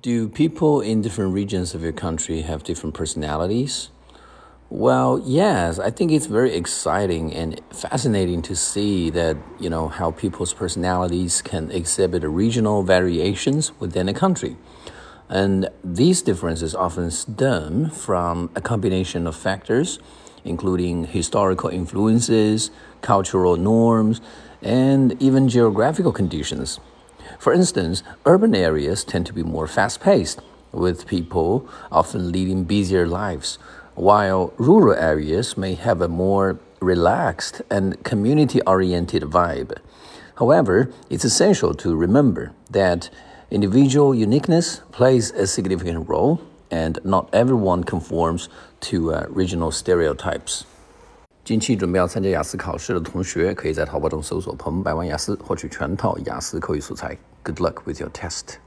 Do people in different regions of your country have different personalities? Well, yes, I think it's very exciting and fascinating to see that, you know, how people's personalities can exhibit regional variations within a country. And these differences often stem from a combination of factors, including historical influences, cultural norms, and even geographical conditions. For instance, urban areas tend to be more fast paced, with people often leading busier lives, while rural areas may have a more relaxed and community oriented vibe. However, it's essential to remember that individual uniqueness plays a significant role, and not everyone conforms to uh, regional stereotypes. 近期准备要参加雅思考试的同学，可以在淘宝中搜索“彭百万雅思”，获取全套雅思口语素材。Good luck with your test.